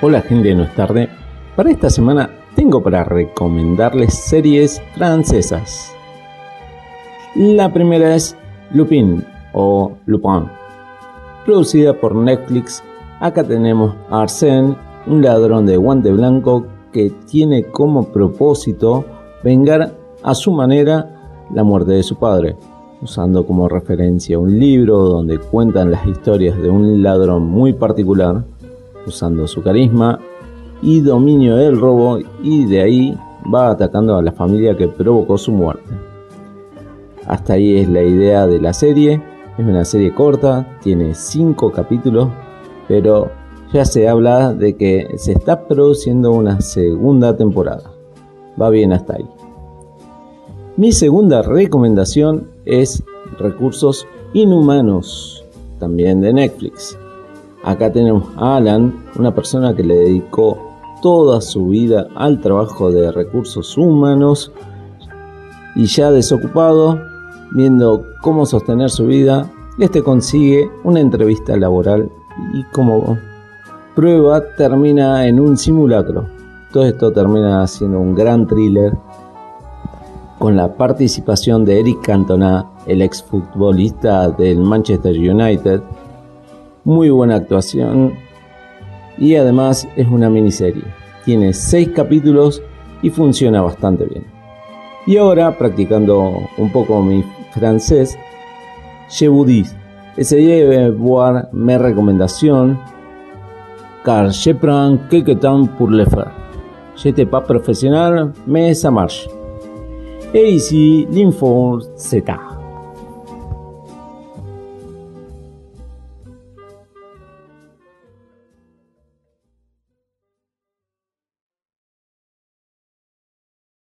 Hola gente no es tarde. Para esta semana tengo para recomendarles series francesas. La primera es Lupin o Lupin, producida por Netflix. Acá tenemos a Arsène, un ladrón de guante blanco que tiene como propósito vengar a su manera la muerte de su padre, usando como referencia un libro donde cuentan las historias de un ladrón muy particular usando su carisma y dominio del robo y de ahí va atacando a la familia que provocó su muerte. Hasta ahí es la idea de la serie, es una serie corta, tiene 5 capítulos, pero ya se habla de que se está produciendo una segunda temporada. Va bien hasta ahí. Mi segunda recomendación es Recursos Inhumanos, también de Netflix. Acá tenemos a Alan, una persona que le dedicó toda su vida al trabajo de recursos humanos y ya desocupado, viendo cómo sostener su vida, este consigue una entrevista laboral y como prueba termina en un simulacro. Todo esto termina siendo un gran thriller con la participación de Eric Cantona, el exfutbolista del Manchester United, muy buena actuación y además es una miniserie. Tiene 6 capítulos y funciona bastante bien. Y ahora, practicando un poco mi francés, je vous dis, essayez voir mes recommendations car je prends quelques temps pour le faire. J'étais pas professionnel, mais ça marche. Et ici, l'info, c'est